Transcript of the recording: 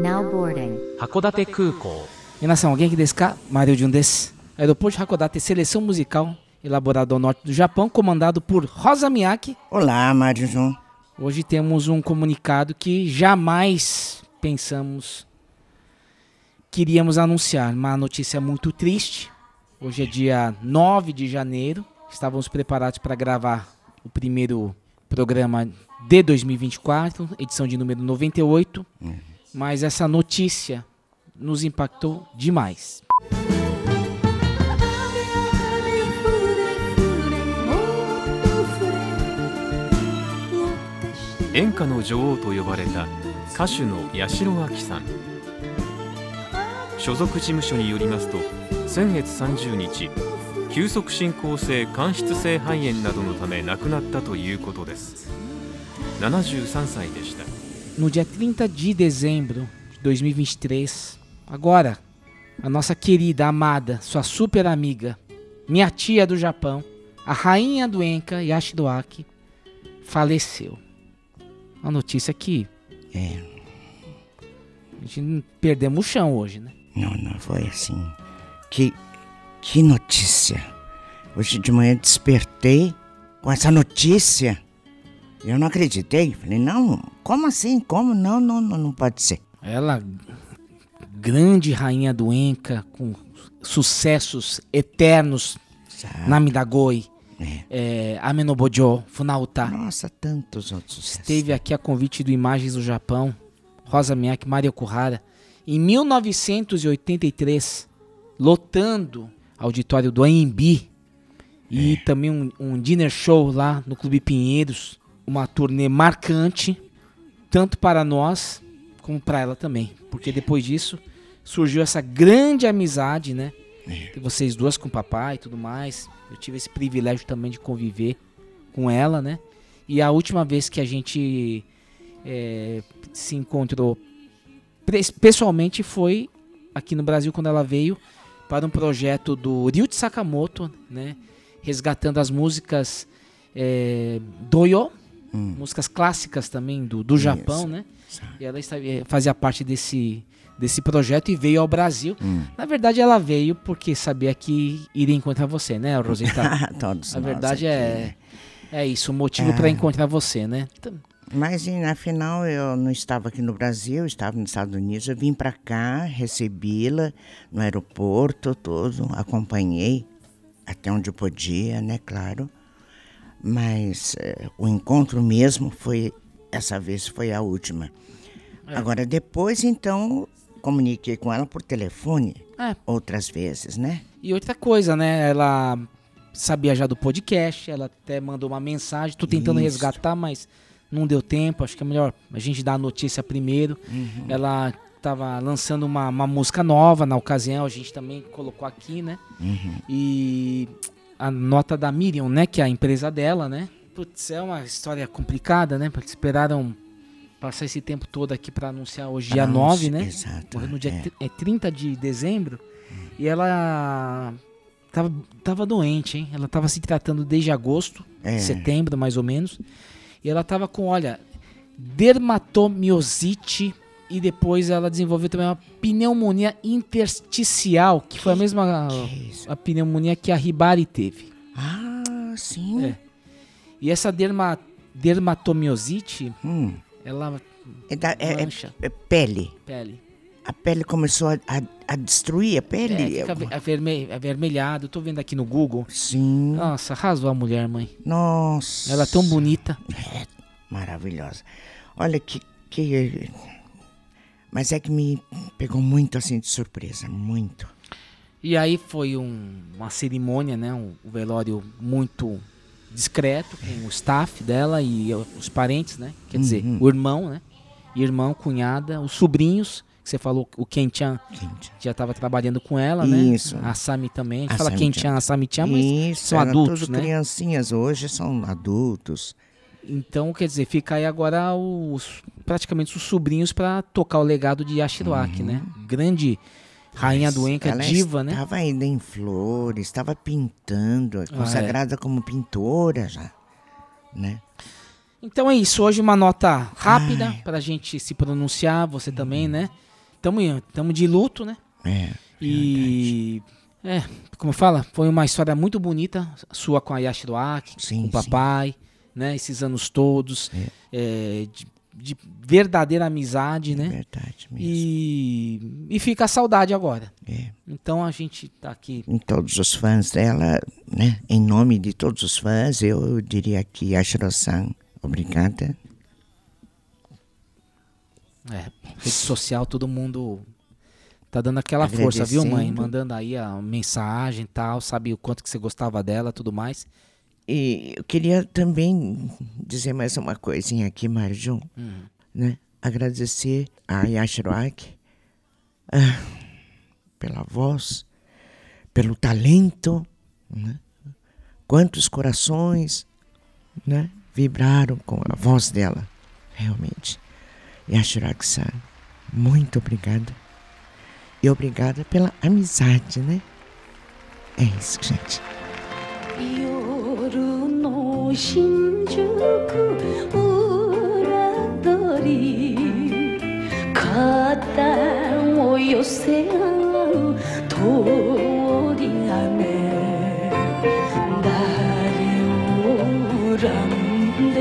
Now boarding. 函館空港 Minação, alguém que desse cá? Mario de um desses. Aeroporto de Hakodate, seleção musical elaborada ao norte do Japão, comandado por Rosa Miyake. Olá, Mário João. Hoje temos um comunicado que jamais pensamos que iríamos anunciar. Uma notícia muito triste. Hoje é dia 9 de janeiro. Estávamos preparados para gravar o primeiro programa de 2024, edição de número 98. Mas essa notícia nos impactou demais. 演歌の女王と呼ばれた歌手の八代亜紀さん。所属事務所によりますと先月30日急速進行性間質性肺炎などのため亡くなったということです。73歳でした。No dia 30 de dezembro de 2023, agora, a nossa querida, amada, sua super amiga, minha tia do Japão, a rainha do Enka, Yashido Aki, faleceu. Uma notícia que É, a gente não- perdemos o chão hoje, né? não, não foi assim. Que, que notícia. Hoje de manhã despertei com essa notícia. Eu não acreditei. Falei, não, como assim? Como? Não, não, não, não pode ser. Ela, grande rainha do Enka, com sucessos eternos, Sabe? Namidagoi, É. é, Amenobojo, Funauta. Nossa, tantos outros sucessos. Esteve aqui a convite do Imagens do Japão, Rosa Miyake, Maria Okuhara, em 1983, lotando auditório do AMB e também um, um dinner show lá no Clube Pinheiros, uma turnê marcante, tanto para nós como para ela também, porque depois disso surgiu essa grande amizade, né? De vocês duas com o papai e tudo mais. Eu tive esse privilégio também de conviver com ela, né? E a última vez que a gente é, se encontrou pessoalmente foi aqui no Brasil quando ela veio para um projeto do Ryuichi Sakamoto, né? Resgatando as músicas é, doyo, Hum. músicas clássicas também do, do Japão, né? E ela eh, fazia parte desse, desse projeto e veio ao Brasil. Hum. Na verdade, ela veio porque sabia que iria encontrar você, né, Rosita? Todos A nós verdade aqui, é, é isso, o motivo para encontrar você, né? Então, Mas e, afinal eu não estava aqui no Brasil, eu estava nos Estados Unidos. Eu vim para cá, recebi-la no aeroporto, todo, acompanhei até onde eu podia, né, claro. Mas eh, o encontro mesmo foi essa vez foi a última. Agora depois então comuniquei com ela por telefone É. outras vezes, né? E outra coisa, né? Ela sabia já do podcast, ela até mandou uma mensagem. Tô tentando Isso. resgatar, mas não deu tempo. Acho que é melhor a gente dar a notícia primeiro. Uhum. Ela tava lançando uma, uma música nova na ocasião, a gente também colocou aqui, né? Uhum. E a nota da Miriam, né? Que é a empresa dela, né? Putz, é uma história complicada, né? Porque esperaram passar esse tempo todo aqui para anunciar hoje, dia Pra 9, anunci- né? Exato. Morreu no dia é. é 30 de dezembro. E ela tava, tava doente, hein? Ela tava se tratando desde agosto, É. setembro mais ou menos. E ela tava com, olha, dermatomiosite e depois ela desenvolveu também uma pneumonia intersticial, que foi a mesma Que isso? a pneumonia que a Ribari teve. Ah, sim. É. E essa derma, dermatomiosite, Hum. ela É, da- é- é- é pele. pele. A pele começou a, a- a destruir a É, pele. fica ave- averme- avermelhado. Tô vendo aqui no Google. Sim. Nossa, arrasou a mulher, mãe. Nossa. Ela é tão bonita. Maravilhosa. Olha que, que. Mas é que me pegou muito assim de surpresa. Muito. E aí foi um- uma cerimônia, né? Um, um velório muito discreto com o staff dela e os parentes, né? Quer dizer, Uhum. o irmão, né? Irmão, cunhada, os sobrinhos, que você falou, o Ken-chan já estava trabalhando com ela, né? Isso. A Sami também. A gente A fala. Ken-chan, a Sami-chan, mas Isso, são adultos, né? criancinhas. Hoje são adultos. Então, quer dizer, fica aí agora os praticamente os sobrinhos para tocar o legado de Yashiroaki, né? Grande rainha do Enka, Ela diva, né? estava ainda em flores, estava pintando, é. consagrada como pintora já. Né? Então é isso. Hoje uma nota rápida para a gente se pronunciar. Você também, né? Tamo, tamo de luto, né? É. E. É, como fala, foi uma história muito bonita, sua com a Yashiroaki, Sim, com o papai, né? Esses anos todos. é, de, de verdadeira amizade, né? Verdade mesmo. E, e fica a saudade agora. É. Então a gente tá aqui. Em todos os fãs dela, né? Em nome de todos os fãs, eu diria que Yashiro-san, obrigada. É, rede social, todo mundo tá dando aquela força, viu, mãe? Mandando aí a mensagem e tal, sabe o quanto que você gostava dela tudo mais. E eu queria também dizer mais uma coisinha aqui, Marjun, né? Agradecer a Yashiroaki ah, pela voz, pelo talento, né? Quantos corações, né? Vibraram com a voz dela, realmente. Yashiroaki-san, muito obrigada. E obrigada pela amizade, né? É isso, gente. 夜の新宿裏取り肩を寄せ合う通り雨誰を恨んで